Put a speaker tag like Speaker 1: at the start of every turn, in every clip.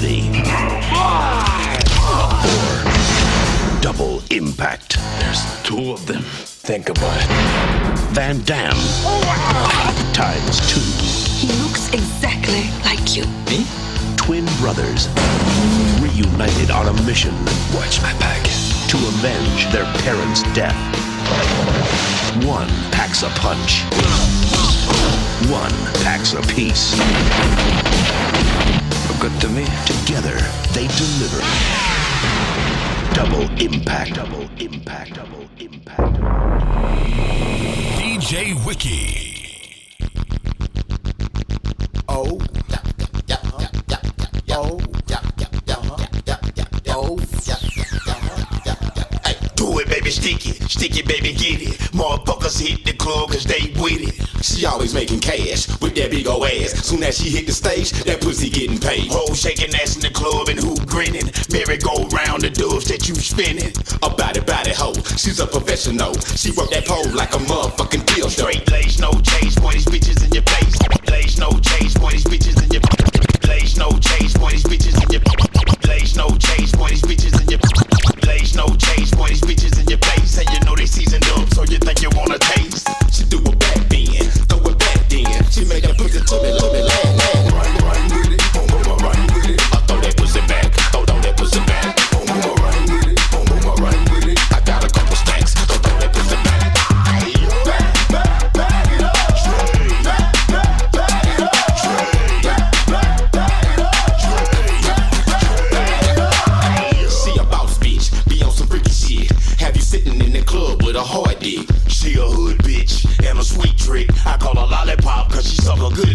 Speaker 1: ready Four. double impact.
Speaker 2: There's two of them.
Speaker 3: Think about it.
Speaker 1: Van Damme oh times two.
Speaker 4: He looks exactly like you.
Speaker 2: Me?
Speaker 1: Twin brothers reunited on a mission.
Speaker 2: Watch my back.
Speaker 1: To avenge their parents' death. One packs a punch. One packs a piece
Speaker 2: good to me.
Speaker 1: Together, they deliver. Double impact. Double impact. Double impact.
Speaker 5: DJ Wiki.
Speaker 6: Oh. Sticky baby, get it. Motherfuckers hit the club cause they with it. She always making cash with that big ol' ass. Soon as she hit the stage, that pussy getting paid. Hoes shaking ass in the club and who grinning. Merry go round the doves that you spinning. A body body hoe, she's a professional. She work that pole like a motherfucking deal. Straight lace, no change, boy, these bitches in your face. Lace, no change, boy, these bitches in your face. Lace, no change, boy, these bitches in your face. Lace, no change, boy, these bitches in your no change. Boy, these bitches in your face, and you know they seasoned up, so you think you wanna taste. She do a back bend, throw it back then. She make a pussy to me, to me. summer good.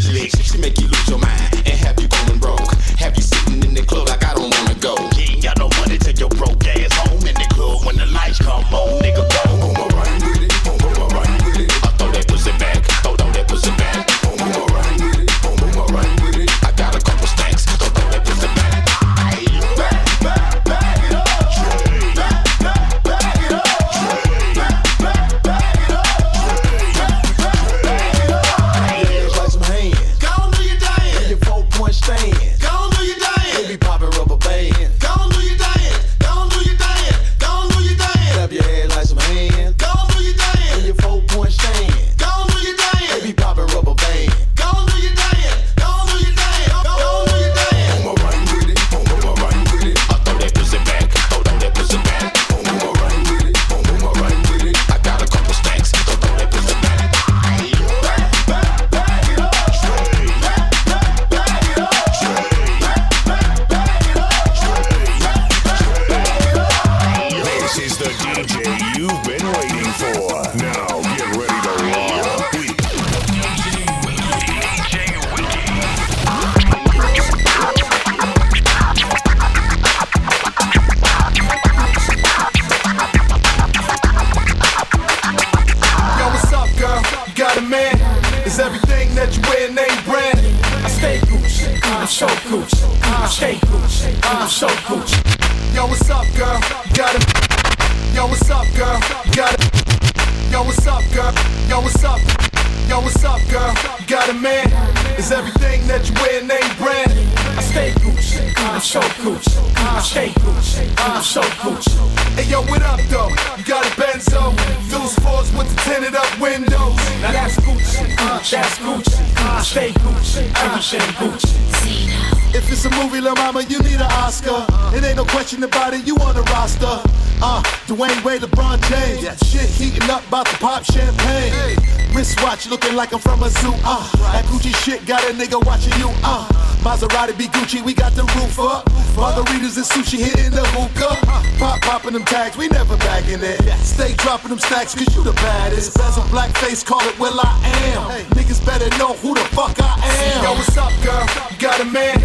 Speaker 6: Stay dropping them stacks, cause you the baddest. Bezel blackface, call it well I Am. Niggas better know who the fuck I am. Yo, what's up, girl? You got a man?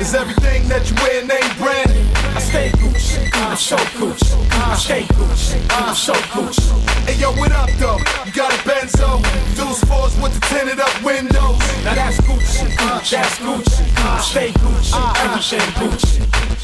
Speaker 6: Is everything that you wear name brand? I stay gooch, I'm so gooch, I stay gooch, I'm so gooch. Hey, yo, what up, though? You got a Benzo? Deuce fours with the tinted up windows. Now that's gooch, that's gooch. I stay Gucci, everything gooch.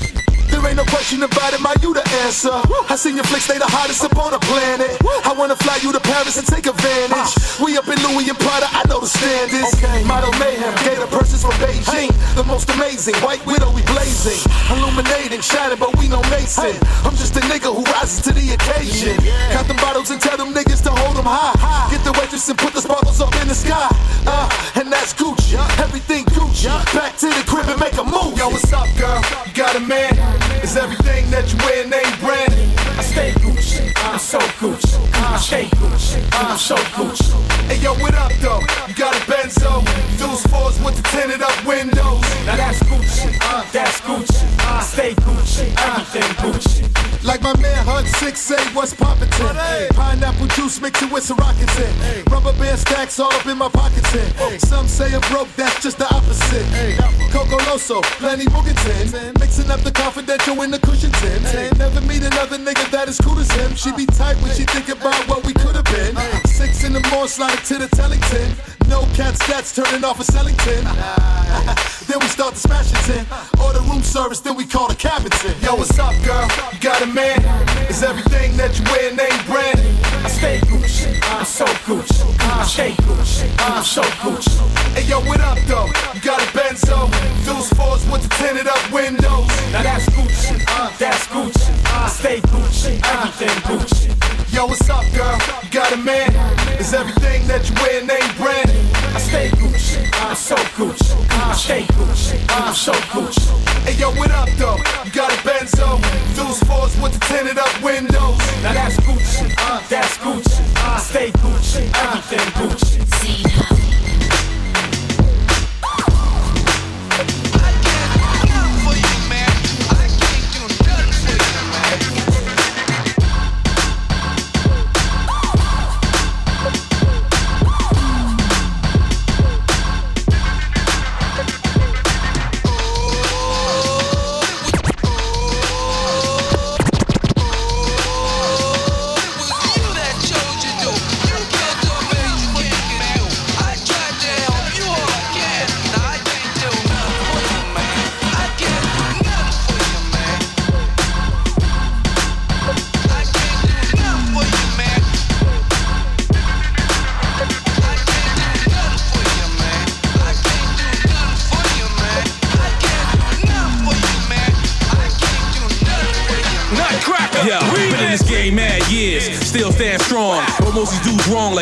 Speaker 6: There ain't no question about it, my you the answer. I seen your flicks, they the hottest up on the planet. I wanna fly you to Paris and take advantage. We up in Louis and Prada, I know the standards. Okay. Model mayhem, gator purses from Beijing.
Speaker 7: The most amazing, white widow, we blazing. Illuminating, shining, but we no mason. I'm just a nigga who rises to the occasion. Count them bottles and tell them niggas to hold them high. Get the waitress and put the sparkles up in the sky. Uh, and that's Gucci, everything Gucci. Back to the crib and make a move. Yo, what's up, girl? You got a man? Is everything that you wear name brand? I stay. I'm so Gucci. I'm stay Gucci. I'm so Gucci. Hey, yo, what up, though? You got a Benzo? Those fours with the tinted up windows. Now that's Gucci. That's Gucci. I stay Gucci. Everything Gucci. Like my man Hud 6A, what's poppin' Pineapple juice mixed with some rockets in. Rubber band stacks all up in my pockets in. Some say I'm broke, that's just the opposite. Coco Loso, plenty Mugatin. Mixing up the confidential in the cushion tin. Never meet another nigga that is cool as him. She be tight when she think about what we could have been. Six in the morning, slide to the Tellington. No cat stats turning off a Sellington. then we start the smashing tin. Order room service, then we call the cabin tin. Yo, what's up, girl? You got a man? Is everything that you wear name brand? I stay Gucci. I'm so Gucci. I stay Gucci. I'm so Gucci. Hey, yo, what up, though? You got a Benzo? Those fours with the tinted up windows. Now that's Gucci. That's Gucci. I stay Gucci. Everything Gucci. Yo, what's up, girl? You got a man? Is everything that you wear name brand? I stay Gucci. I'm so Gucci. I stay Gucci. I'm so Gucci. Hey, yo, what up, though? You got a Benzo? Those fours with the tinted up windows.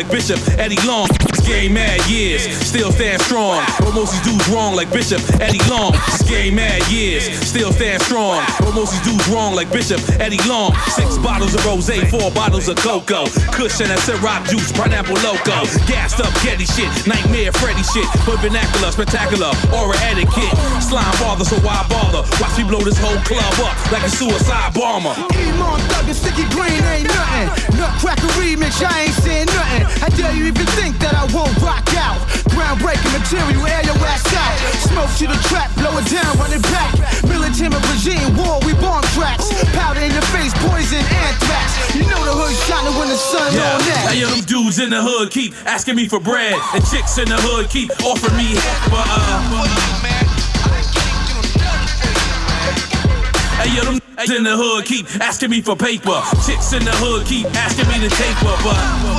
Speaker 8: Like Bishop Eddie Long. Game mad years, still stand strong. But most these dudes wrong like Bishop Eddie Long. Game mad years, still stand strong. But most these dudes wrong like Bishop Eddie Long. Six bottles of rose, four bottles of cocoa. Cushion and syrup juice, pineapple loco. Gassed up Getty shit, nightmare Freddy shit. But vernacular, spectacular, aura etiquette. Slime father, so why bother? Watch me blow this whole club up like a suicide bomber.
Speaker 9: E-Mon sticky green ain't nothing. Nutcracker remix, I ain't saying nothing. How dare you even think that I won't rock out? Groundbreaking material, air your ass out. Smoke to the trap, blow it down, run it back. Militant regime, war, we bomb tracks. Powder in your face, poison, anthrax. You know the hood shining when the sun
Speaker 8: Yeah,
Speaker 9: on that.
Speaker 8: hey, yo, them dudes in the hood keep asking me for bread, and chicks in the hood keep offering me but uh. Hey, yo, them in the hood keep asking me for paper. Chicks in the hood keep asking me to take taper, but.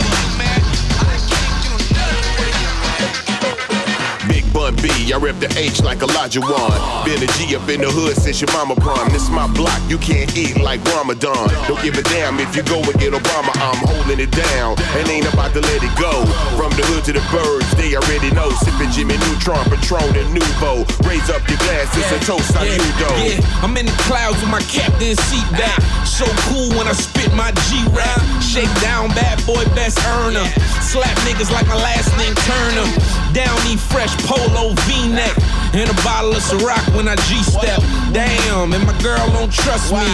Speaker 10: I rep the H like Elijah Wan. Been a G up in the hood since your mama prime. This my block, you can't eat like Ramadan. Don't give a damn if you go and get Obama, I'm holding it down. And ain't about to let it go. From the hood to the birds, they already know. Sipping Jimmy Neutron, Patron, and Nouveau. Raise up your glass, it's a toast, I
Speaker 11: yeah,
Speaker 10: you though.
Speaker 11: yeah. I'm in the clouds with my captain seat back. So cool when I spit my G rap. Shake down, bad boy, best earner. Slap niggas like my last name Turner. Down me fresh polo V-neck. And a bottle of Ciroc when I G-step. Damn, and my girl don't trust me.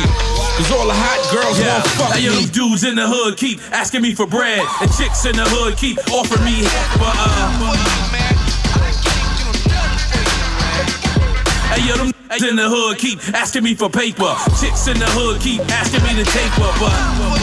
Speaker 11: Cause all the hot girls
Speaker 8: Yeah,
Speaker 11: won't fuck
Speaker 8: hey, yo,
Speaker 11: me.
Speaker 8: them dudes in the hood keep asking me for bread, and chicks in the hood keep offering me but uh. Hey, yo, them in the hood keep asking me for paper. Chicks in the hood keep asking me to taper, but.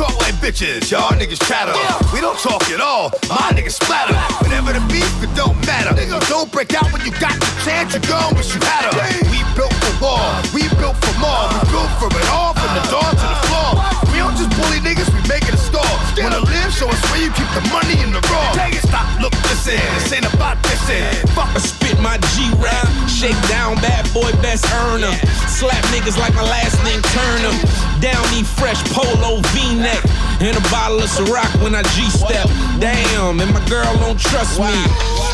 Speaker 12: Talk like bitches, y'all niggas chatter. We don't talk at all, my niggas splatter. Whatever the beef, it don't matter. Don't break out when you got the chance, you gon' wish you had her. We built for war, we built for more. We built for it all, from the door to the floor. We don't just bully niggas, we make it. Wanna live, Show us where you keep the money in the raw. Take it, stop, look, listen, this ain't about this end.
Speaker 11: Fuck, I spit my G rap. Shake down, bad boy, best earner. Slap niggas like my last name Turner. Downy fresh polo V neck. And a bottle of Ciroc when I G step. Damn, and my girl don't trust me.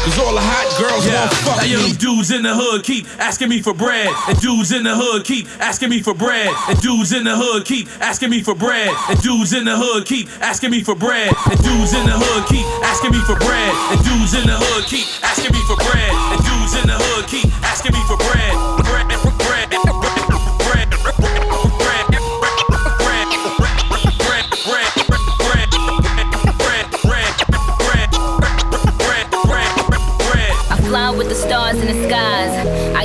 Speaker 11: Cause all the hot girls
Speaker 8: yeah.
Speaker 11: won't fuck
Speaker 8: now, yo,
Speaker 11: me.
Speaker 8: Dudes in the hood keep asking me for bread. And dudes in the hood keep asking me for bread. And dudes in the hood keep asking me for bread. And dudes in the hood keep asking me for bread, and dudes in the hood keep asking me for bread, and dudes in the hood keep asking me for bread, and dudes in the hood keep asking me for bread, bread, bread, bread, bread, bread,
Speaker 13: I fly with the stars in the skies.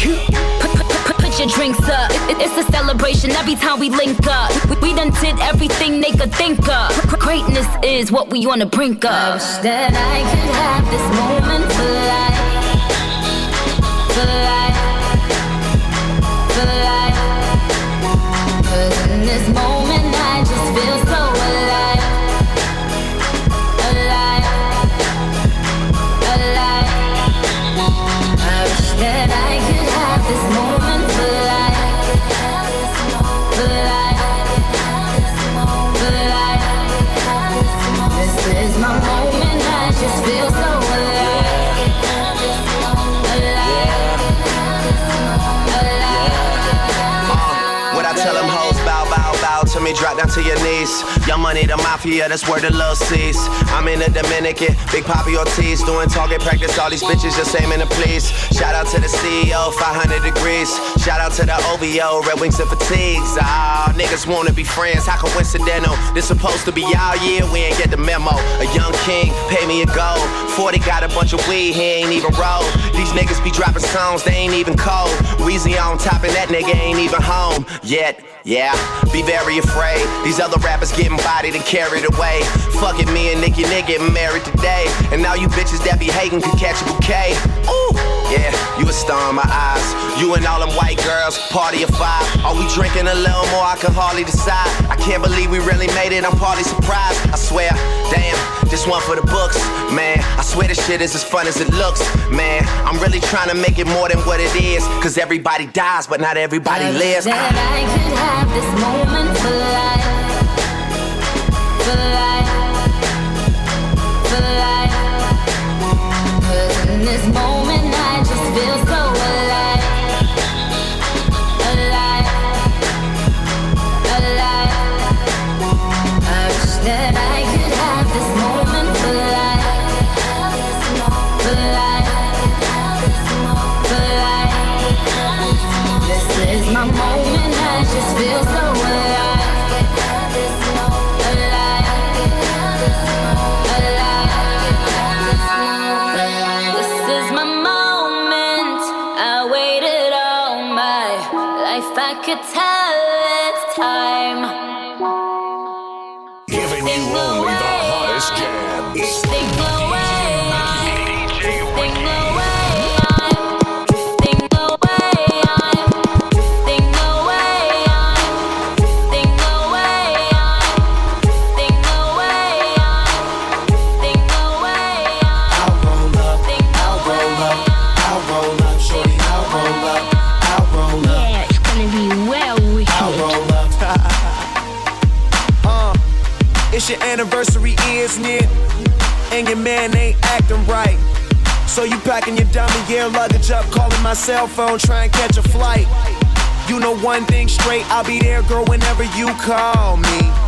Speaker 13: Put, put, put, put, your drinks up. It- it's a celebration every time we link up. We, we done did everything they could think of. Greatness is what we the brink of. I wish that I could have this moment for life. For life.
Speaker 6: Money, the mafia, that's where the love sees. I'm in the Dominican, Big Papi Ortiz, doing target practice. All these bitches just aiming to please. Shout out to the CEO, 500 degrees. Shout out to the OVO, Red Wings and Fatigues. Ah, niggas wanna be friends, how coincidental? This supposed to be our year, we ain't get the memo. A young king, pay me a gold. 40 got a bunch of weed, he ain't even roll. These niggas be dropping songs, they ain't even cold. Weezy on top, and that nigga ain't even home yet. Yeah, be very afraid. These other rappers getting bodied and carried away. Fuck it, me and Nicki Nick getting married today. And now you bitches that be hating could catch a bouquet. Ooh, yeah, you a star in my eyes. You and all them white girls, party of five. Are we drinking a little more? I can hardly decide. I can't believe we really made it. I'm partly surprised. I swear, damn, this one for the books, man. I swear this shit is as fun as it looks, man. I'm really trying to make it more than what it is. Cause everybody dies, but not everybody
Speaker 13: I
Speaker 6: lives.
Speaker 13: That I could have this moment for life. This moment
Speaker 14: anniversary is near, and your man ain't acting right. So you packing your diamond gear luggage up, calling my cell phone, trying to catch a flight. You know one thing straight, I'll be there, girl, whenever you call me.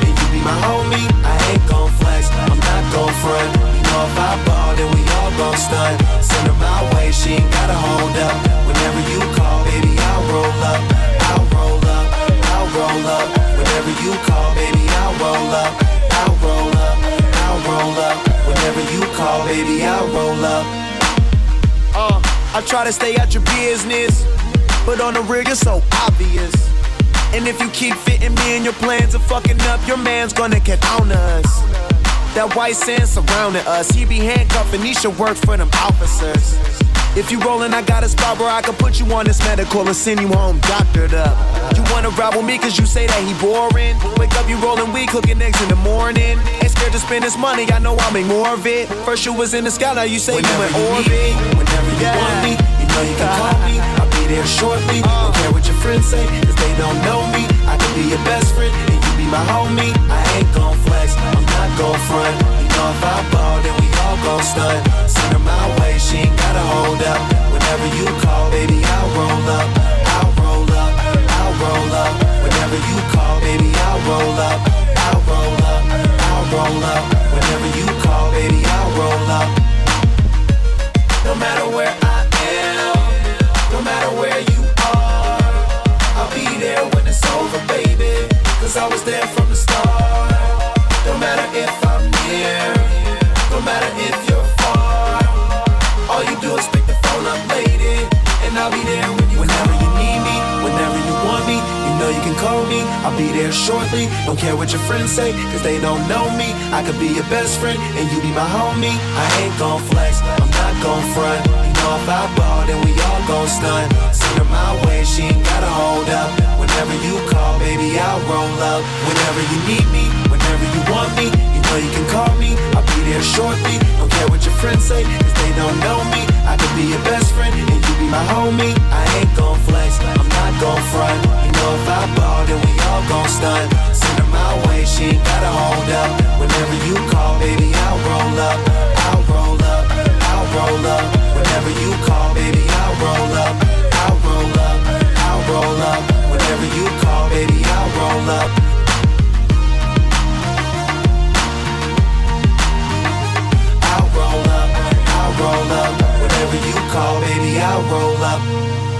Speaker 14: my homie. I ain't gon' flex, I'm not gon' front. You know if I ball, then we all gon' stunt. Send her my way, she ain't gotta hold up. Whenever you call, baby, I'll roll up. I'll roll up, I'll roll up. Whenever you call, baby, I'll roll up. I'll roll up, I'll roll up. Whenever you call, baby, I'll roll up. Uh, I try to stay out your business, but on the rig you're so obvious. And if you keep fitting me in your plans of fucking up, your man's gonna get on us. That white sand surrounding us, he be handcuffing, he should work for them officers. If you rollin', I got a spot where I can put you on this medical and send you home doctored up. You wanna ride with me cause you say that he boring. Wake up, you rollin' weed, cooking eggs in the morning. Ain't scared to spend this money, I know I'll make more of it. First you was in the sky, now you say
Speaker 15: Whenever
Speaker 14: you in orbit.
Speaker 15: need whenever you want me, you know you can call me. Be there shortly. Don't care what your friends say, cause they don't know me. I can be your best friend, and you be my homie. I ain't gon' flex, I'm not gon' front. You know if I ball, then we all gon' stunt. Send her my way, she ain't gotta hold up. Whenever you call, baby, I'll roll up. I'll roll up, I'll roll up. Whenever you call, baby, I'll roll up. I'll roll up, I'll roll up. Whenever you call, baby, I'll roll up. No matter where I no matter where you are, I'll be there when it's over, baby. Cause I was there from the start. No matter if I'm near, no matter if you're far, all you do is pick the phone up, lady, and I'll be there when you Whenever you need me, whenever you want me, you know you can call me. I'll be there shortly. Don't care what your friends say, cause they don't know me. I could be your best friend, and you be my homie. I ain't gon' flex, I'm not gon' front. If I ball, then we all gon' stunt. Send her my way, she ain't gotta hold up. Whenever you call, baby, I'll roll up. Whenever you need me, whenever you want me, you know you can call me. I'll be there shortly. Don't care what your friends say, cause they don't know me. I could be your best friend, and you be my homie. I ain't gon' flex, I'm not gon' front. You know if I ball, then we all gon' stunt. Send her my way, she ain't gotta hold up. Whenever you call, baby, I'll roll up. I'll roll up, I'll roll up. Whenever you call, baby, I'll roll up. I'll roll up, I'll roll up. Whenever you call, baby, I'll roll up. I'll roll up, I'll roll up. Whenever you call, baby, I'll roll up.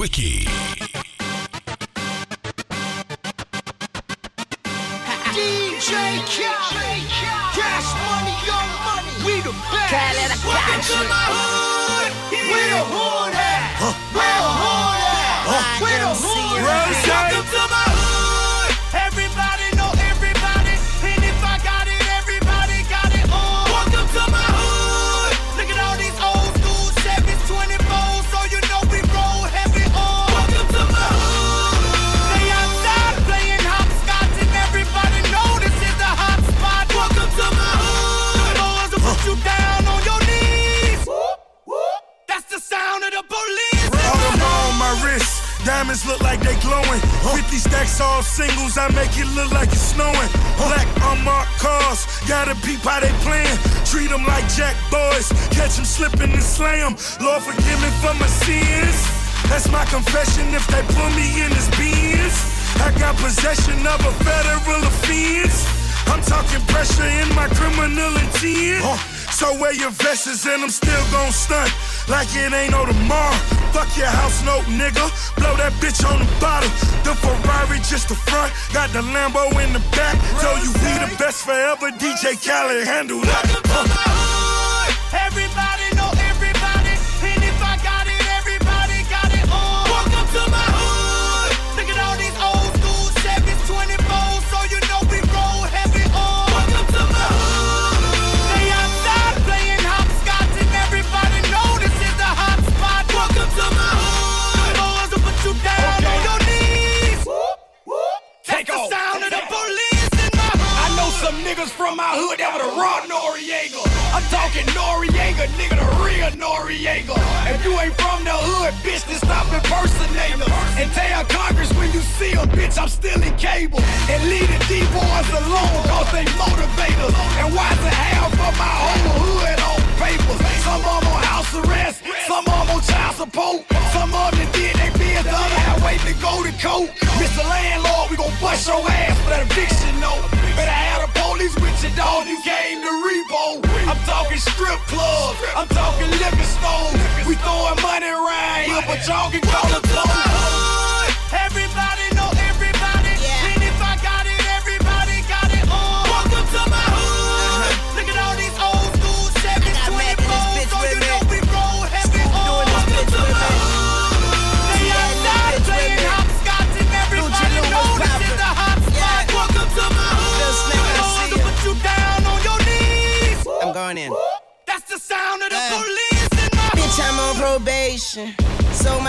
Speaker 16: Wiki.
Speaker 17: I
Speaker 18: wear your vests and I'm still gon' stunt like it ain't no tomorrow. Fuck your house, no nigga. Blow that bitch on the bottle. The Ferrari just the front, got the Lambo in the back. Tell you we the best forever. DJ Khaled handle that.
Speaker 19: niggas from my hood that were the raw Noriega. I'm talking Noriega, nigga, the real Noriega. If you ain't from the hood, bitch, then stop impersonating them. And tell Congress when you see them, bitch, I'm still in cable. And leave the D-boys alone, cause they motivators. And why the half of my whole hood on? papers. Some of them on house arrest, some of them on child support. Some of them did they bill, the other had wait to go to court. Mr. Landlord, we gon' bust your ass for that eviction note. Better have the police with your dog. You came to repo. I'm talking strip clubs, I'm talking liquor stores. We throwing money around here, but y'all can call it.
Speaker 6: Everybody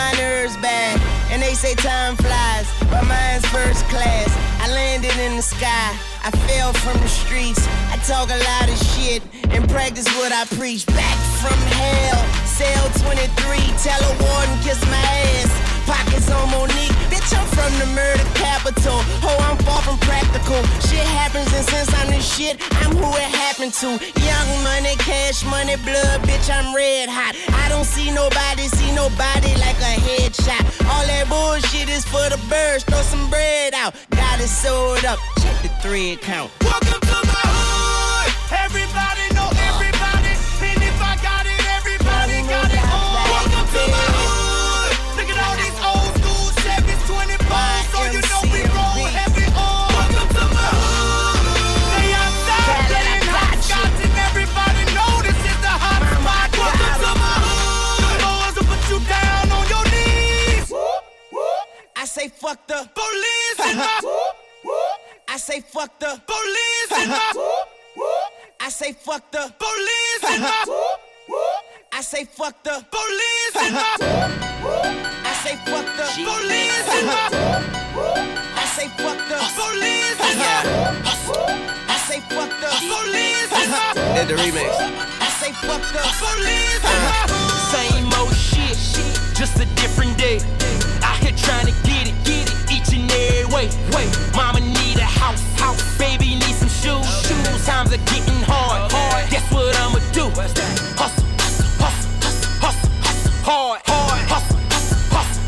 Speaker 6: my nerves bad. And they say time flies, but mine's first class. I landed in the sky, I fell from the streets. I talk a lot of shit and practice what I preach. Back from hell, cell 23, tell a warden, kiss my ass. Pockets on Monique Bitch, I'm from the murder capital. Oh, I'm far from practical. Shit happens, and since I'm this shit, I'm who it happened to. Young money, cash money, blood, bitch, I'm red hot. I don't see nobody, see nobody like a headshot. All that bullshit is for the birds. Throw some bread out. Got it sold up. Check the thread count.
Speaker 18: Welcome to my hood. Everybody know
Speaker 6: say fuck the
Speaker 18: police in my.
Speaker 6: I say fuck the
Speaker 18: police in my.
Speaker 6: I say fuck the
Speaker 18: police in my.
Speaker 6: I say fuck the
Speaker 18: police in my.
Speaker 6: I say fuck the
Speaker 18: police in my.
Speaker 6: I say fuck the
Speaker 18: police in my.
Speaker 6: I say fuck the
Speaker 18: police in my.
Speaker 20: Did the remix.
Speaker 6: I say fuck the
Speaker 18: police in my.
Speaker 21: Same old shit, just a different day. Here trying to get it, get it each and every way. Wait, mama need a house, house. Baby need some shoes, shoes. Times are getting hard, hard. Guess what I'ma do? Hustle, hustle, hustle, hustle, hustle, hard, hard. Hustle, hustle, hustle,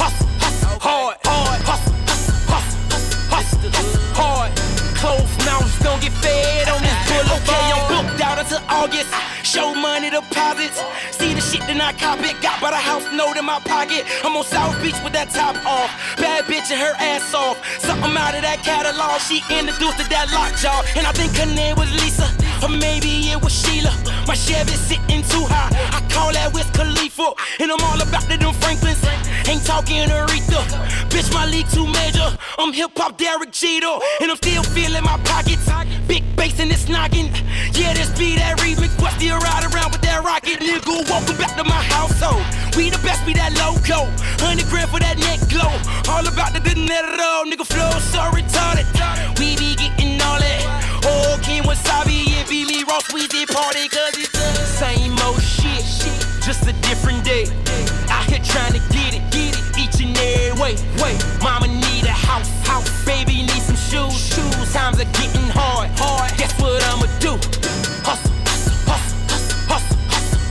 Speaker 21: hustle, hustle, hard, hard. Hustle, hustle, hustle, hustle, hard. Closed mouths don't get fed on this boulevard. Okay, I'm booked out until August. Show money deposits. Cop it. Got by the house note in my pocket. I'm on South Beach with that top off. Bad bitch and her ass off. Something out of that catalog. She introduced to that lockjaw. And I think her name was Lisa. Or maybe it was Sheila. My Chevy sitting too high. I call that Wiz Khalifa. And I'm all about the them Franklins. Ain't talking Aretha. Bitch, my league too major. I'm hip hop Derek Jeter. And I'm still feeling my pockets. Big bass and it's knocking. Yeah, this be that remix. But still ride around with that rocket. Nigga, welcome back to my household. We the best, be that loco. 100 grand for that neck glow. All about the dinero. Nigga, flow so retarded. We be getting all that. Oh, King Wasabi and be me Ross Weezy party. Cause it's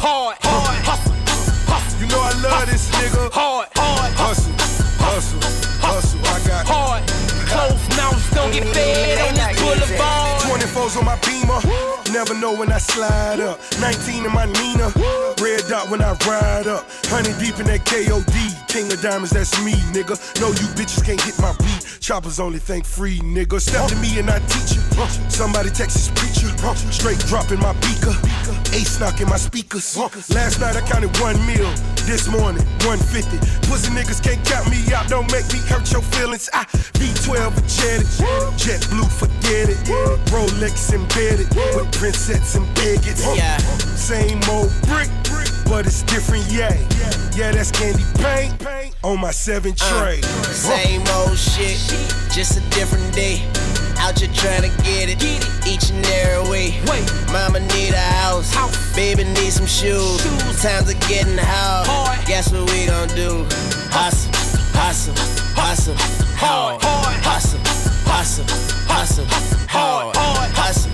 Speaker 21: hard, hard. Hustle, hustle.
Speaker 16: You know I love this nigga.
Speaker 21: Hard, hard.
Speaker 16: Hustle, hustle, hustle. I got
Speaker 21: hard. Closed mouths don't get fed on this boulevard.
Speaker 16: 24s on my beamer. Never know when I slide up. 19 in my Nina. Red dot when I ride up. Honey deep in that KOD. King of diamonds, that's me, nigga. No, you bitches can't get my beat. Choppers only think free, nigga. Step to me and I teach you. Somebody Texas preacher. Straight dropping my beaker. Ace knocking my speakers. Last night I counted one meal. This morning, 150. Pussy niggas can't count me out. Don't make me hurt your feelings. I V12 jetted. Jet blue, forget it. Rolex embedded. With princess and bigots.
Speaker 6: Yeah.
Speaker 16: Same old brick, but it's different, yeah. Yeah, that's candy paint on my seven tray.
Speaker 6: Uh, same old shit, just a different day. Out here trying to get it, each and every way.
Speaker 21: Wait,
Speaker 6: mama need a house, baby need some shoes. Times are getting hard. Guess what we gon' do? Hustle, hustle, hustle, hard. Hustle, hustle, hustle, hard. Hustle,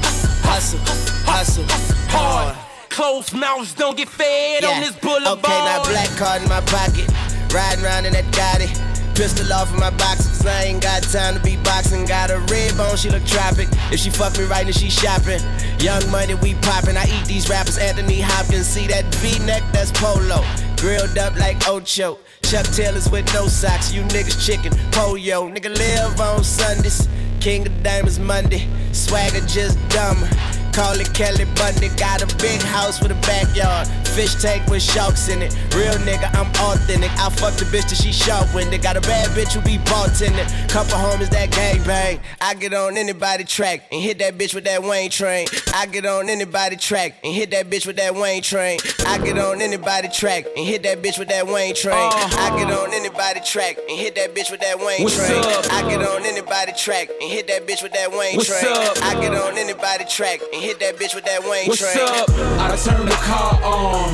Speaker 6: hustle, hustle, hard.
Speaker 21: Closed mouths don't get fed on this boulevard.
Speaker 6: Okay, now black card in my pocket. Riding around in that Gotti. Pistol off in my box, cause I ain't got time to be boxing. Got a red bone, she look tropic. If she fuck me right, then she shopping. Young money, we popping. I eat these rappers, Anthony Hopkins. See that V neck, that's polo. Grilled up like Ocho. Chuck Taylors with no socks. You niggas chicken, pollo. Nigga live on Sundays. King of Diamonds Monday. Swagger just dumber. Call it Kelly Bundy. Got a big house with a backyard. Fish tank with sharks in it. Real nigga, I'm authentic. I fuck the bitch till she sharp winded. Got a bad bitch who be bartending. Couple homies that gang bang. I get on anybody track and hit that bitch with that Wayne train. I get on anybody track and hit that bitch with that Wayne train. I get on anybody track and hit that bitch with that Wayne train. I get on anybody track and hit that bitch with that Wayne
Speaker 8: What's
Speaker 6: train.
Speaker 8: up?
Speaker 6: I get on anybody track and hit that bitch with that Wayne
Speaker 8: What's
Speaker 6: train.
Speaker 8: up?
Speaker 6: I get on anybody track and hit that bitch with that Wayne
Speaker 8: What's
Speaker 6: train.
Speaker 8: up? I turn the car on.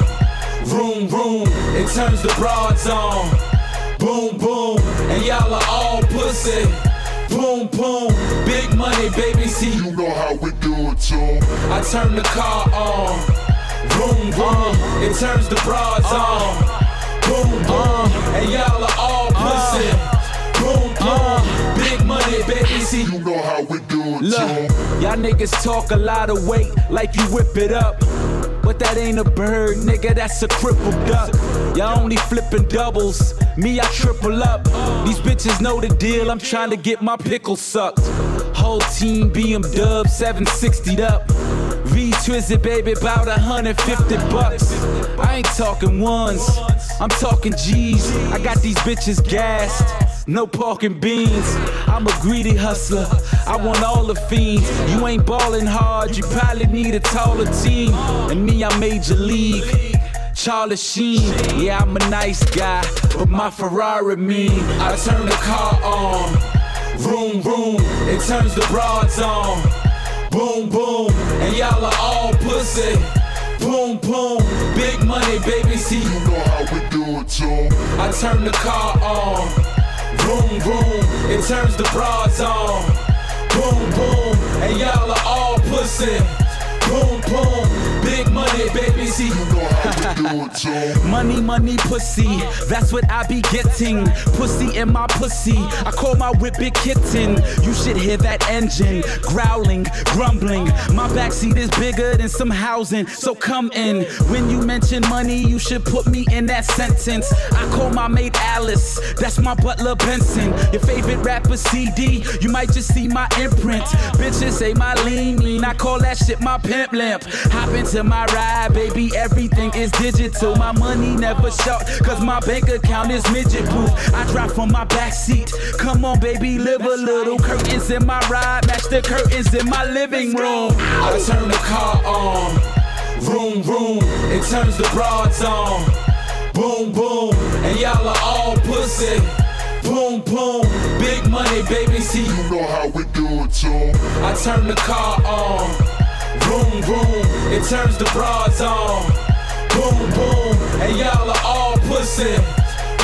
Speaker 8: Vroom, vroom. It turns the broads on. Boom, boom. And y'all are all pussy. Boom, boom. Big money, baby. See, you know how we do it, too. I turn the car on. Boom, boom. It turns the broads uh. on. Boom, boom. And y'all are all pussy. Uh. Boom, boom. Big baby. See, you know how we do it, Look, y'all niggas talk a lot of weight like you whip it up. But that ain't a bird, nigga, that's a crippled duck. Y'all only flipping doubles, me, I triple up. These bitches know the deal, I'm trying to get my pickle sucked. Whole team BM dub 760'd up. V Twizzit, baby, about 150 bucks. I ain't talking ones, I'm talking G's. I got these bitches gassed. No parking beans. I'm a greedy hustler. I want all the fiends. You ain't ballin' hard. You probably need a taller team. And me, I'm major league. Charlie Sheen, yeah, I'm a nice guy, but my Ferrari mean. I turn the car on, vroom vroom, it turns the broads on, boom boom, and y'all are all pussy. Boom boom, big money, baby. See, you know how we do it too. I turn the car on, vroom boom, it turns the broads on, boom boom, and y'all are all pussy. Boom boom, big money, baby. See, you know how we do it too. Money, money, pussy. That's what I be getting. Pussy in my pussy. I call my whip big kitten. You should hear that engine growling, grumbling. My backseat is bigger than some housing, so come in. When you mention money, you should put me in that sentence. I call my mate Alice. That's my butler Benson. Your favorite rapper CD. You might just see my imprint. Bitches say my lean lean. I call that shit my pimp limp. Hop into my ride, baby. Everything is digital. My money never short, cause my bank account is midget proof. I drop from my back seat. Come on, baby, live a little. Curtains in my ride, match the curtains in my living room. I turn the car on. room, room, It turns the broads on. Boom, boom. And y'all are all pussy. Boom, boom. Big money, baby. See, you know how we do it too. I turn the car on. Vroom, boom, It turns the broads on. Boom, boom. And y'all are all pussy.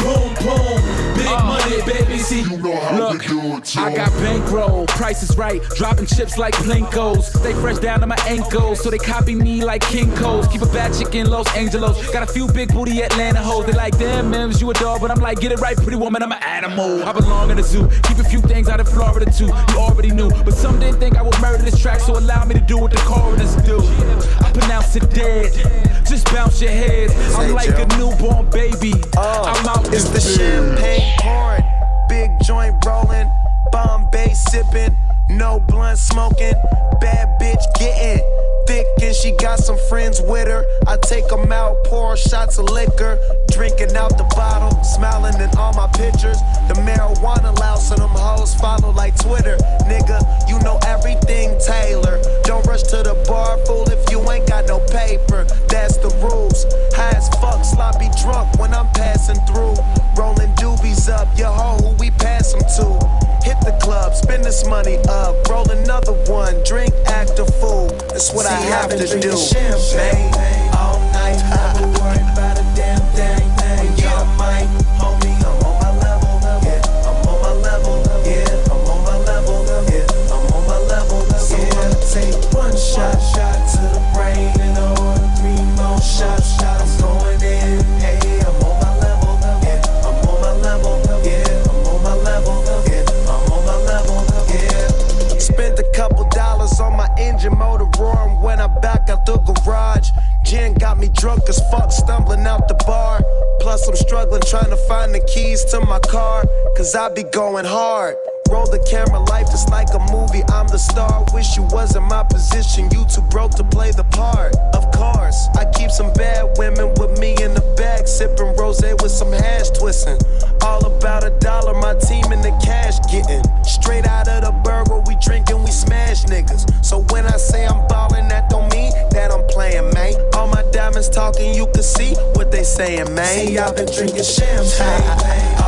Speaker 8: Boom, boom. Big oh. money, baby. See, you know how Look, we do it. I got bankroll. Price is right. Dropping chips like Plinkos. Stay fresh down to my ankles. So they copy me like Kinko's. Keep a bad chick in Los Angeles. Got a few big booty Atlanta hoes. They like, damn, Mims, you a dog. But I'm like, get it right, pretty woman. I'm an animal. I belong in the zoo. Keep a few things out of Florida too. You already knew. But some didn't think I would murder this track. So allow me to do what the coroners do. I pronounce it dead. Just bounce your heads. I'm like a newborn baby. Oh, I'm out
Speaker 14: It's the champagne pouring, big joint rolling, Bombay sipping, no blunt smoking, bad bitch getting thick and she got some friends with her. I take 'em out, pour shots of liquor, drinking out the bottle, smiling in all my pictures. The marijuana loud, so them hoes follow like Twitter. Nigga, you know everything Taylor. Don't rush to the bar, fool, if you ain't got no paper. That's the rules. High as fuck, sloppy drunk when I'm passing through. Rolling doobies up, your hoe, who we pass 'em to. Hit the club, spend this money up, roll another one, drink, act a fool. That's what I have to do. Champagne all night, never worry about a damn thing. I might, homie, I'm on my level. Yeah, I'm on my level. Yeah, I'm on my level. Yeah, I'm on my level. So I'ma take one shot, engine motor roaring when I'm back out the garage. Gin got me drunk as fuck, stumbling out the bar. Plus, I'm struggling trying to find the keys to my car, cause I be going hard. Roll the camera, life just like a movie. I'm the star. Wish you was in my position. You too broke to play the part. Of course, I keep some bad women with me in the back, sipping rose with some hash twisting. All about a dollar, my team in the cash getting. talking, you can see what they saying, man. Y'all been drinking champagne.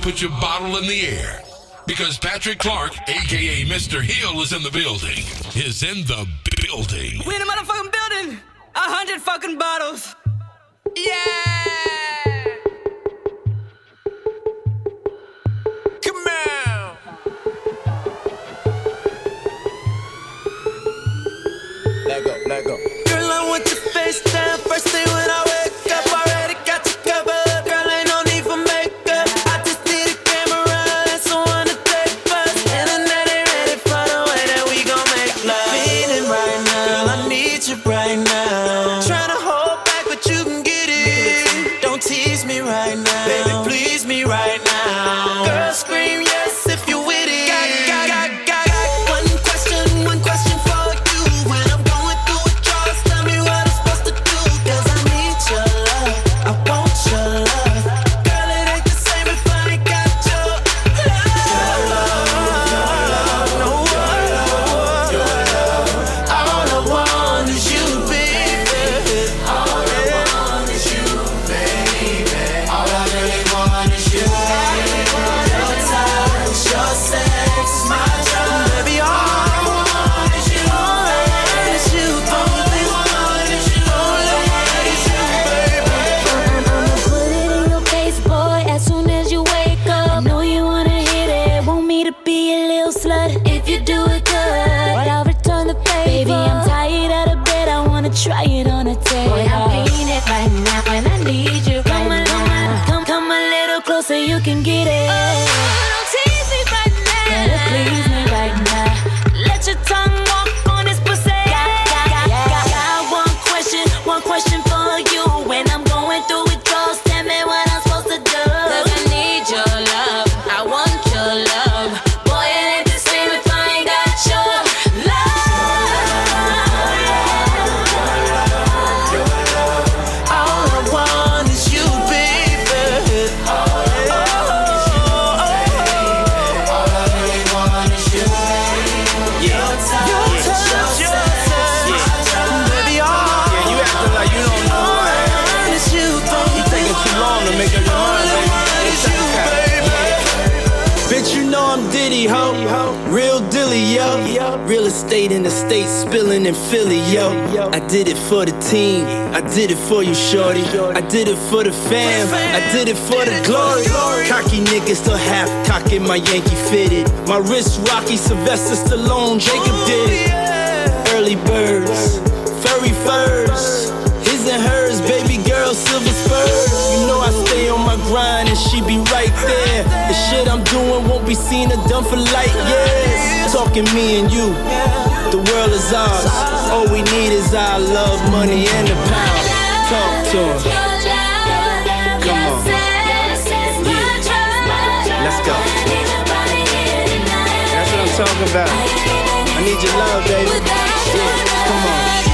Speaker 22: put your bottle in the air because Patrick Clark, aka Mr. Hill, is in the building. Is in the building.
Speaker 23: We in the motherfucking building. A hundred fucking bottles. close so you can get it.
Speaker 13: Oh, don't tease me right now. Gotta please me right now. Let your tongue.
Speaker 21: Spilling in Philly, yo. I did it for the team. I did it for you, shorty. I did it for the fam. I did it for the glory. Cocky niggas still half cocking my Yankee fitted. My wrist rocky, Sylvester Stallone, Jacob did it. Early birds, furry furs. His and hers, baby girl, silver spurs. You know I stay on my grind and she be right there. The shit I'm doing won't be seen or done for light years. Talking me and you, the world is ours. All we need is our love, money, and the power. Talk to him. Come on. Let's go. That's what I'm talking about. I need your love, baby. Yeah, come on.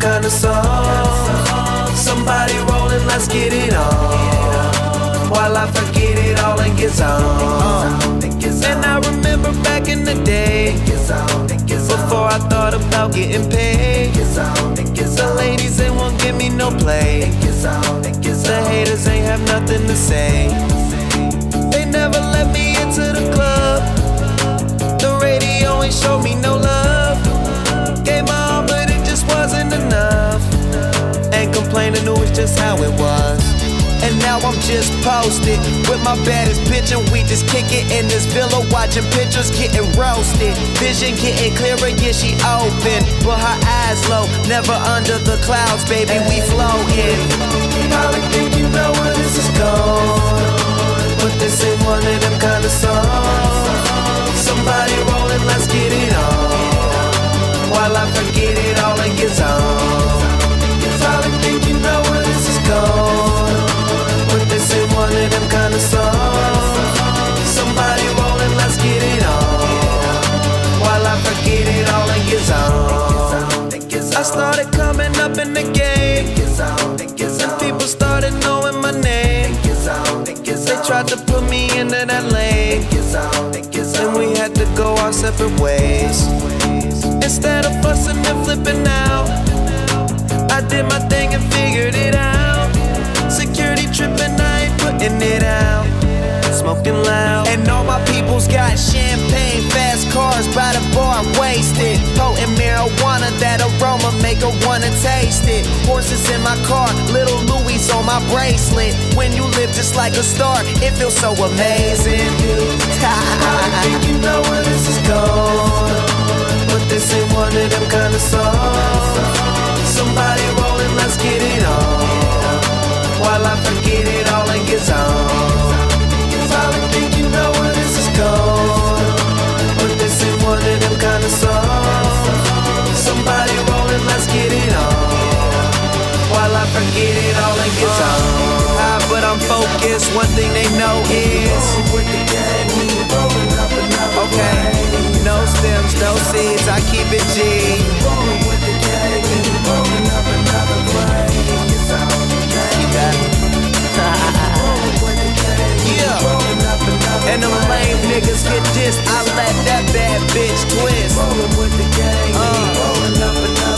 Speaker 14: Kind of songs. Somebody rolling, let's get it on. While I forget it all and gets on. And I remember back in the day. Before I thought about getting paid. The ladies, they won't give me no play. The haters ain't have nothing to say. They never let me into the club. The radio ain't showed me no love. Complaining, knew it's just how it was. And now I'm just posted with my baddest and we just kick it in this villa, watching pictures getting roasted. Vision getting clearer, yeah, she open, but her eyes low, never under the clouds, baby, we floating. Probably think you know where this is going. But this ain't one of them kind of songs. Somebody rolling, let's get it on. While I forget it all and gets on. Started coming up in the game. And people started knowing my name. They tried to put me into that lane. And we had to go our separate ways. Instead of fussing and flipping out, I did my thing and figured it out. Security tripping, I ain't putting it out. Smoking loud. And all my people's got champagne, fast cars by the bar, wasted. Potent marijuana, that aroma make her wanna taste it. Horses in my car, little Louis on my bracelet. When you live just like a star, it feels so amazing. I think you know where this is going. But this ain't one of them kind of songs. One thing they know is. Okay. No stems, no seeds. I keep it G. yeah. And them lame niggas get dissed. I let that bad bitch twist.
Speaker 8: Patrick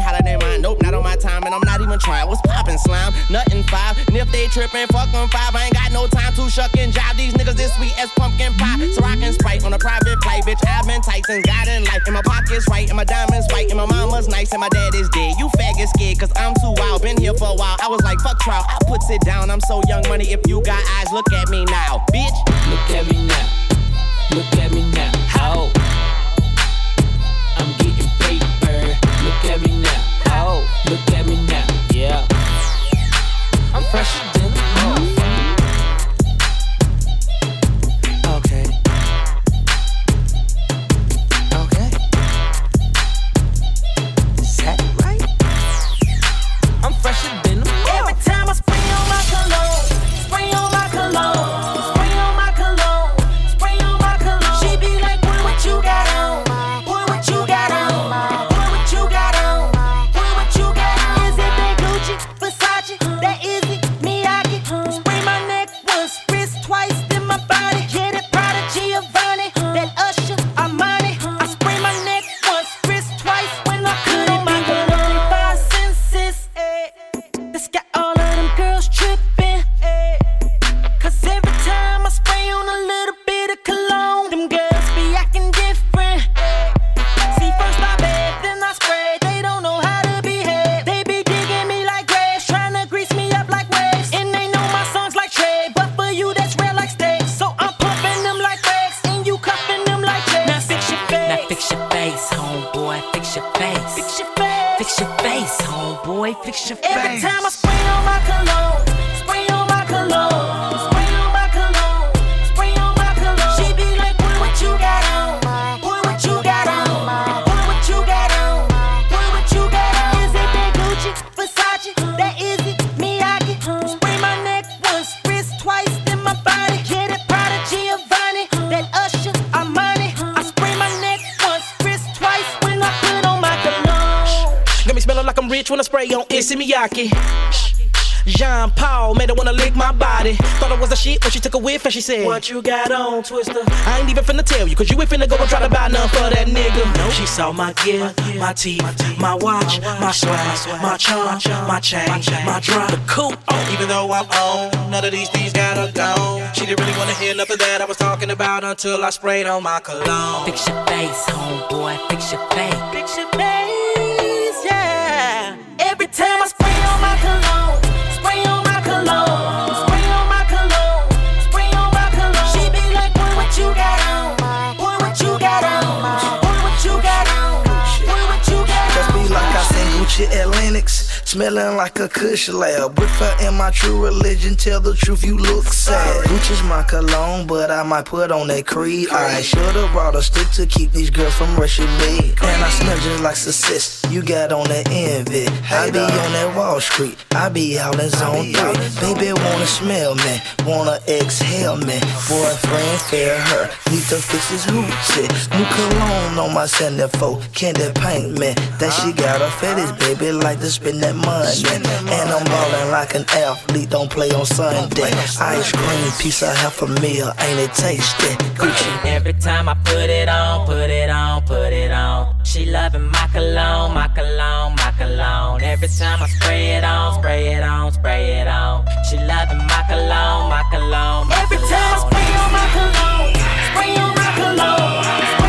Speaker 6: hotter than mine. Nope, not on my time. And I'm not even trying. What's poppin' slime? Nothing five. And if they trippin', fuck five. I ain't got no time to shuck and jive. These niggas this sweet as pumpkin pie. So I can sprite on a private flight, bitch. I've been tight since God in life. And my pockets right, and my diamonds white, and my mama's nice, and my dad is dead. You faggot scared, cause I'm too wild. Been here for a while. I was like, fuck trial. I puts it down. I'm so young money. If you got eyes, look at me now, bitch.
Speaker 24: Look at me now. Look at me now. Oh. I'm getting paper. Look at me now. Look at me now. Yeah. I'm fresher
Speaker 23: when she
Speaker 25: took a whiff and she said, What you got on, Twister? I ain't even finna tell you, cause you ain't finna go and try to buy none for that nigga. No, she saw my gear, my teeth, my watch, my swag, my charm, my chain, my drop. The coupe, even though I'm on, none of these things got her gone. She didn't really wanna hear nothing that I was talking about until I sprayed on my cologne.
Speaker 26: Fix your face, homeboy, fix your face.
Speaker 25: Fix your face,
Speaker 27: Smelling like a kush lab. With her in my true religion, tell the truth, you look sad. Gucci's my cologne, but I might put on that creed. I should've brought a stick to keep these girls from rushing me. And I smell just like success. You got on that envy. I be on that Wall Street. I be out in zone three. Baby wanna smell me, wanna exhale me. Boyfriend, fair her. Need to fix his hoochie. New cologne on my 74. Candy paint me. That she got a fetish, baby. Like to spend that money. And I'm ballin' like an athlete. Don't play on Sunday. Ice cream, piece of half a meal. Ain't it tasty? Gucci.
Speaker 26: Every time I put it on, put it on, put it on. She loving my cologne, my cologne, my cologne. Every time I spray it on, spray it on, spray it on. She loving my cologne, my cologne. Every time I spray on my cologne, spray on my cologne,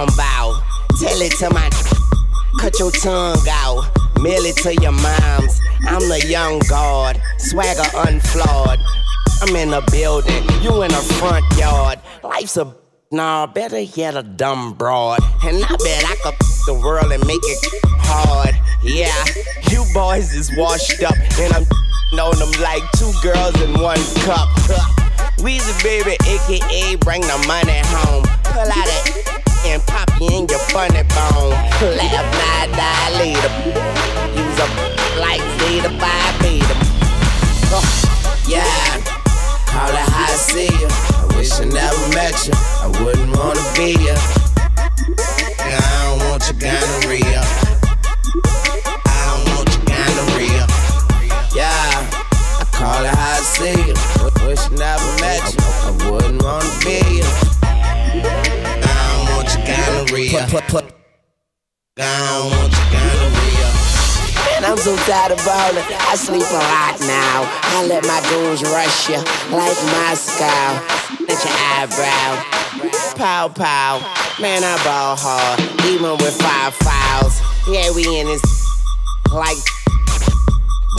Speaker 6: talking about? Tell it to my. Cut your tongue out. Mail it to your moms. I'm the young guard. Swagger unflawed. I'm in the building. You in the front yard. Life's a. Nah, better yet a dumb broad. And I bet I could the world and make it hard. Yeah, you boys is washed up, and I'm on them like two girls in one cup. Weezy baby, aka bring the money home. Pull out it and pop in your funny bone. Laugh, die, die later. Use a like Zeta Phi Beta. Oh, yeah, call it how I see you. I wish I never met you. I wouldn't wanna be you. I don't want your gonorrhea. I don't want your gonorrhea. Yeah, I call it how I see you. Wish I never met you. I wouldn't wanna be gonorrhea. Put, put, put. I don't want your gonorrhea. Man, I'm so tired of ballin'. I sleep a lot now. I let my goons rush you like Moscow. At your eyebrow. Pow pow. Man, I ball hard. Even with five fouls. Yeah, we in this like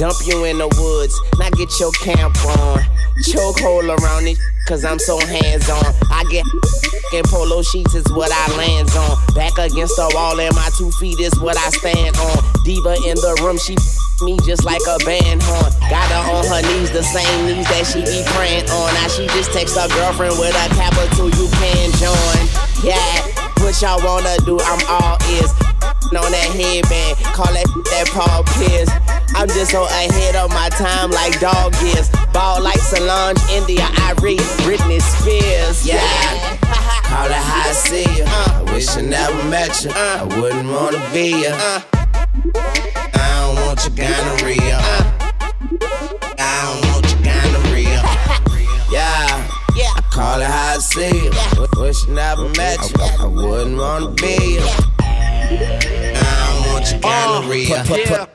Speaker 6: dump you in the woods. Now get your camp on. Choke hole around it, cause I'm so hands on. I get in polo sheets is what I lands on. Back against the wall and my two feet is what I stand on. Diva in the room, she me just like a band horn. Got her on her knees, the same knees that she be praying on. Now she just text her girlfriend with a capital, you can join. Yeah, what y'all wanna do, I'm all ears. On that headband, call that that Paul Pierce. I'm just so ahead of my time like dog is. Ball like Solange, India, Irie, Britney Spears. Yeah. Call it how I see you. I wish I never met you. Uh. I wouldn't wanna be you. Uh. I don't want your gonorrhea. I don't want your gonorrhea. Yeah. Yeah. I call it how I see you. Wish I never met you. I wouldn't wanna be you. I don't want your uh. gonorrhea.
Speaker 28: yeah.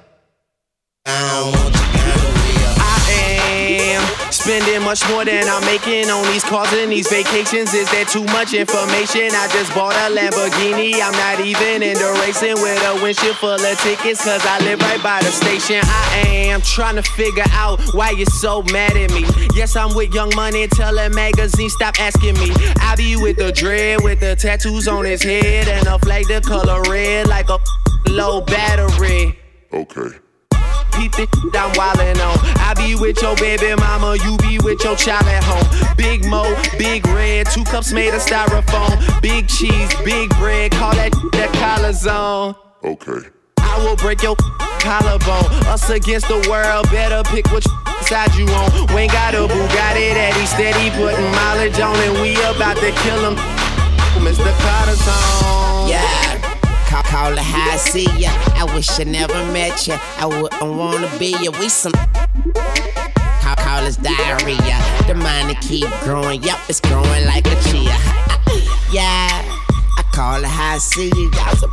Speaker 6: I don't want your.
Speaker 28: I am spending much more than I'm making on these cars and these vacations. Is there too much information? I just bought a Lamborghini. I'm not even into racing with a windshield full of tickets, cause I live right by the station. I am trying to figure out why you're so mad at me. Yes, I'm with Young Money, tell a magazine, stop asking me. I be with the dread, with the tattoos on his head, and a flag the color red like a low battery.
Speaker 22: Okay.
Speaker 28: Peep the I'm wildin' on. I be with your baby mama, you be with your child at home. Big Mo, big red, two cups made of styrofoam. Big cheese, big bread, call that that collar zone.
Speaker 22: Okay.
Speaker 28: I will break your collarbone. Us against the world, better pick which side you on. Wayne got a Bugatti that he steady putting mileage on, and we about to kill him. Mr. Carter's on.
Speaker 6: Yeah. Call, call it how I see ya. I wish I never met ya. I wouldn't wanna be ya. We some. Call, call this diarrhea. The mind keep growing. Yup, it's growing like a chia. yeah. I call it how I see ya. Y'all some.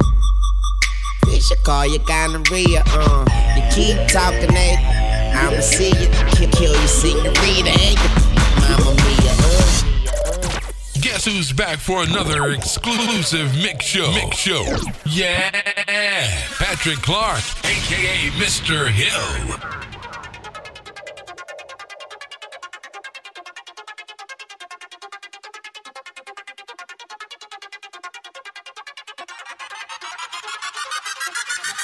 Speaker 6: We should call you gonorrhea. Uh, you keep talking that. I'ma see you. Kill, kill your senorita and your mama.
Speaker 29: Guess who's back for another exclusive mix show? Mix show. Yeah, Patrick Clark, aka Mr. Hill.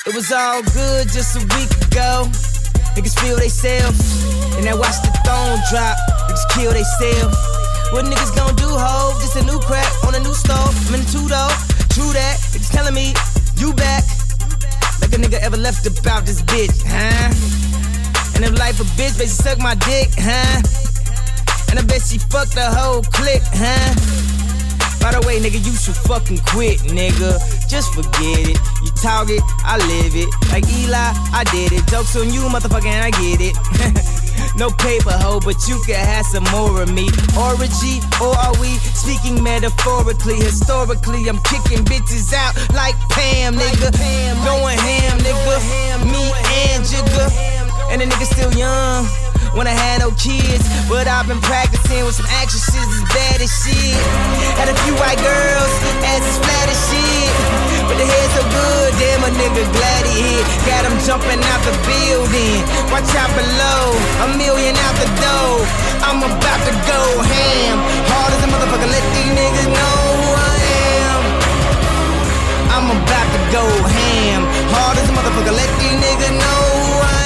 Speaker 21: It was all good just a week ago. Niggas feel they self, and then watch the throne drop. Niggas kill they self. What niggas gon' do, ho? Just a new crack on a new stove. I'm in two though. True that. Niggas telling me you back. Like a nigga ever left about this bitch, huh? And if life a bitch, basically suck my dick, huh? And I bet she fucked the whole clique, huh? By the way, nigga, you should fucking quit, nigga. Just forget it. You talk it, I live it. Like Eli, I did it. Jokes on you, motherfucker, and I get it. No paper hoe, but you can have some more of me. Orgy, or are we speaking metaphorically? Historically, I'm kicking bitches out like Pam, nigga. Going ham, nigga. Me and Jigga. And the nigga still young when I had no kids. But I've been practicing with some actresses as bad as shit. Had a few white girls, as flat as shit. But the head so good, damn a nigga glad he hit. Got him jumping out the building. Watch out below, a million out the door. I'm about to go ham. Hard as a motherfucker, let these niggas know who I am. I'm about to go ham. Hard as a motherfucker, let these niggas know who I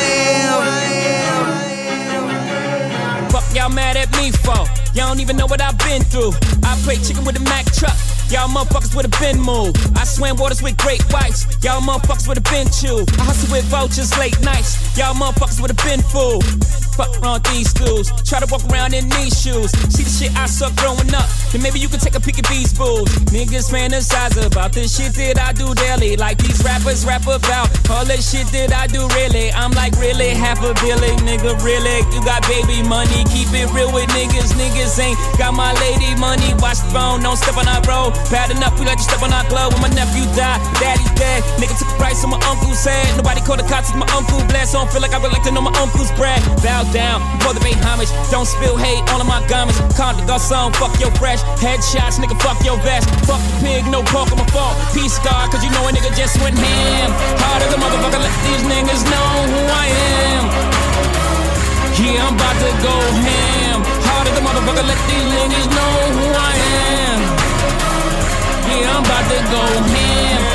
Speaker 21: am.
Speaker 30: Fuck y'all mad at me for? Y'all don't even know what I've been through. I play chicken with a Mack truck. Y'all motherfuckers with a been moved. I swam waters with great whites. Y'all motherfuckers with a been chewed. I hustle with vultures late nights. Y'all motherfuckers with a been fooled. Fuck around these schools. Try to walk around in these shoes. See the shit I suck growing up. Then maybe you can take a peek at these fools. Niggas fantasize about the shit that I do daily. Like these rappers rap about all the shit that I do really. I'm like really half a billion, nigga. Really, you got baby money. Keep it real with niggas. Niggas ain't got my lady money. Watch the phone, don't step on our road. Bad enough, we let you step on our glove. When my nephew died, daddy's dead. Nigga took a price on my uncle's head. Nobody called the cops, my uncle blessed. So I don't feel like I would like to know my uncle's bread. Bow down before the pay homage. Don't spill hate of my garments. Comme des Garçons, fuck your fresh. Headshots, nigga, fuck your vest. Fuck the pig, no pork on my fault. Peace God, cause you know a nigga just went ham. Hard as a motherfucker, let these niggas know who I am. Yeah, I'm about to go ham. Hard as a motherfucker, let these niggas know who I am. Yeah, I'm about to go ham.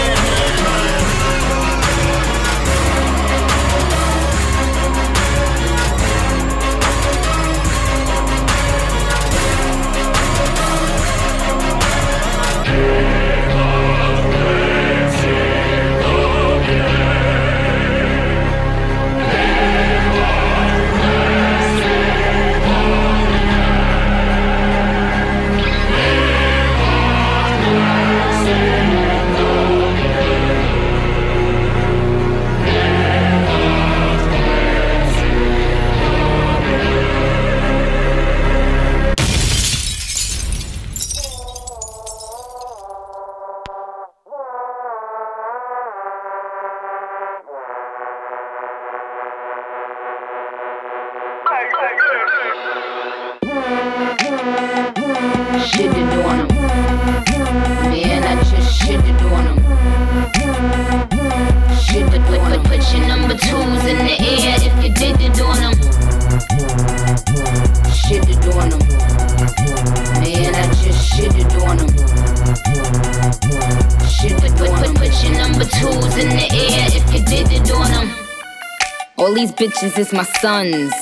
Speaker 13: Bitches is my sons.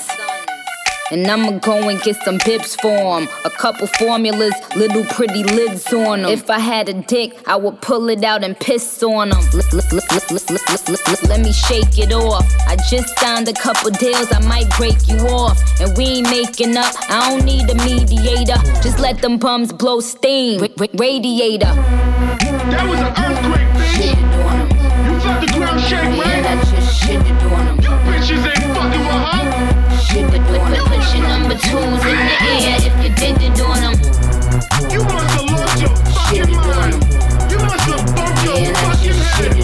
Speaker 13: And I'ma go and get some bibs for 'em. A couple formulas, little pretty lids on 'em. If I had a dick, I would pull it out and piss on 'em. Let me shake it off. I just signed a couple deals, I might break you off. And we ain't making up, I don't need a mediator. Just let them bums blow steam. Ra- ra- radiator.
Speaker 31: That was an earthquake, bitch. You felt the ground shake, right?
Speaker 13: Man, I just shitted on 'em.
Speaker 31: You
Speaker 13: number twos in the air if you didn't them.
Speaker 31: You must have lost your fucking mind. You must have bumped your fucking head.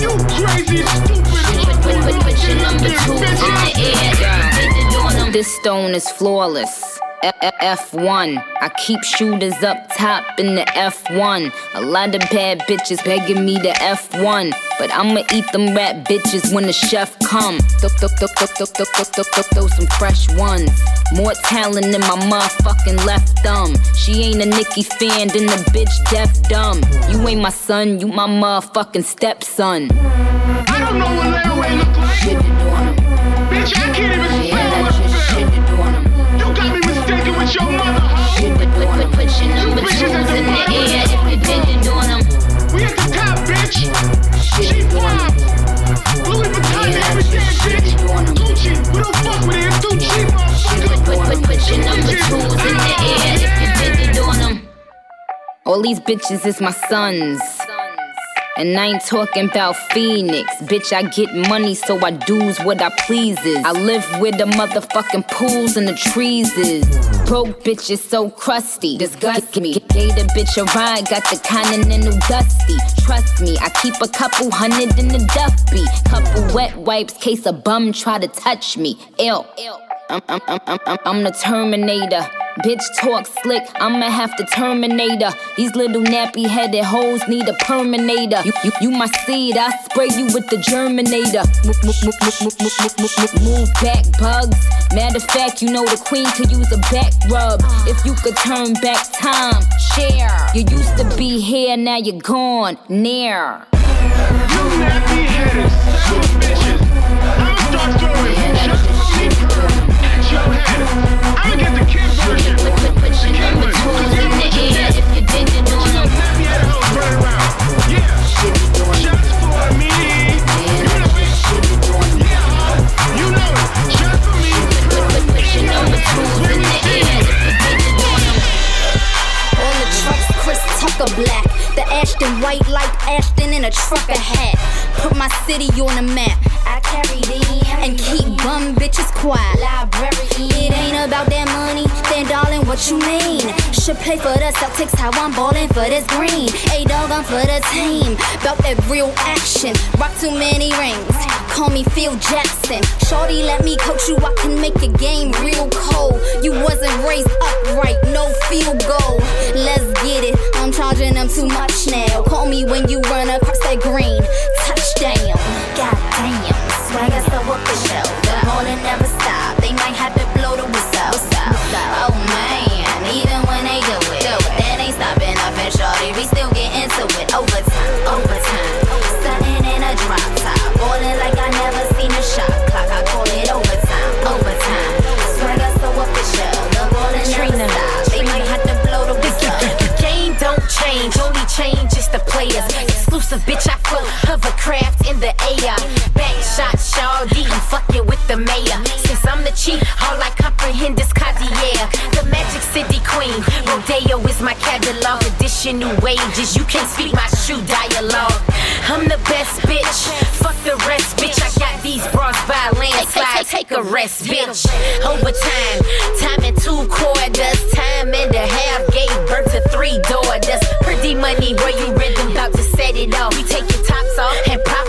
Speaker 31: You crazy, stupid.
Speaker 13: This stone is flawless. F1. I keep shooters up top in the F1. A lot of bad bitches begging me to F1. But I'ma eat them rat bitches when the chef come. Throw some fresh ones. More talent in my motherfucking left thumb. She ain't a Nicki fan, then the bitch deaf dumb. You ain't my son, you my motherfucking stepson.
Speaker 31: I don't know what Larry look like. Bitch, I can't even. see. Your
Speaker 13: number twos in the air if you did it on 'em.
Speaker 31: We at the top, bitch. She pop. Louis Vuitton and everything, bitch. Gucci, we don't fuck with it. It's too cheap, motherfucker.
Speaker 13: Put, put, put your number twos in the air if you did it on 'em. All these bitches is my sons. And I ain't talking about Phoenix. Bitch, I get money, so I do's what I pleases. I live where the motherfucking pools and the trees is. Broke bitch is so crusty. Disgust me. Gave the bitch a ride, got the continental dusty. Trust me, I keep a couple hundred in the duffy. Couple wet wipes, case a bum try to touch me. Ill. I'm, I'm, I'm, I'm, the Terminator. Bitch talk slick, I'ma have to terminate her. These little nappy headed hoes need a perminator. You, you, you my seed, I spray you with the germinator. Move back, bugs. Matter of fact, you know the queen could use a back rub. If you could turn back time, Cher. You used to be here, now you're gone, near. You nappy headed son
Speaker 32: Black, the Ashton white like Ashton in a trucker hat. Put my city on the map. I carry these and keep bum bitches quiet. Library. It ain't about that money, then darling, what you mean? Should play for the Celtics, how I'm ballin' for this green. A dog, I'm for the team. About that real action, rock too many rings. Call me Phil Jackson. Shorty, let me coach you, I can make a game real cold. You wasn't raised upright, no field goal. Let's get it, I'm charging them too much now. Call me when you run across that green. Touchdown. God damn swagger so official. The morning never stop. They might have to blow the whistle. Oh man, even when they do it. Then they stopping and shorty. We still
Speaker 33: change, only change the players. Exclusive bitch, I float hovercraft in the air. Back shot, shawty, I'm fucking with the mayor. Since I'm the chief, all I comprehend is Cartier. The Magic City Queen, Rodeo is my catalog. Additional wages, you can't speak my shoe dialogue. I'm the best bitch, fuck the rest, bitch. I got these bras by landslide. Take a rest, bitch. Overtime, time and two quarters, time and a half gave birth to three daughters. Money, where you rhythm about to set it off. We take your tops off and pop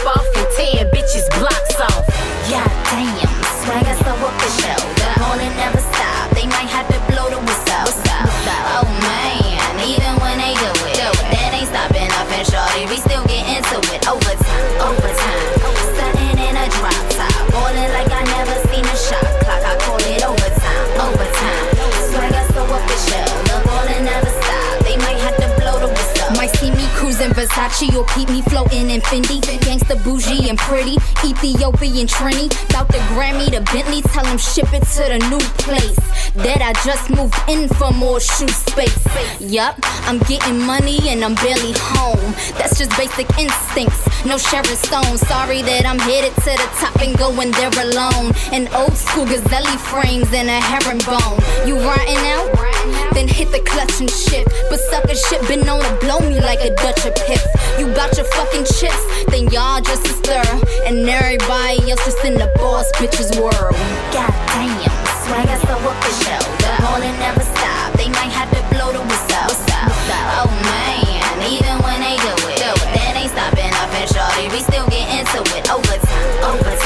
Speaker 32: Versace keep me floating in Fendi. Gangsta bougie and pretty, Ethiopian Trini. Bout the Grammy to Bentley, tell them ship it to the new place. That I just moved in for more shoe space. Yup, I'm getting money and I'm barely home. That's just basic instincts, no Sharon Stone. Sorry that I'm headed to the top and going there alone. An old school gazelle frames and a herringbone. You riding out? Then hit the clutch and shift. But sucker shit been known to blow me like a Dutch piff. You got your fucking chips, then y'all just a stir. And everybody else just in the boss bitch's world. God damn, swagger so official. The ballin' never stop, they might have to blow the whistle. Oh man, even when they do it, then they stopping off and shorty, we still get into it. Overtime, overtime.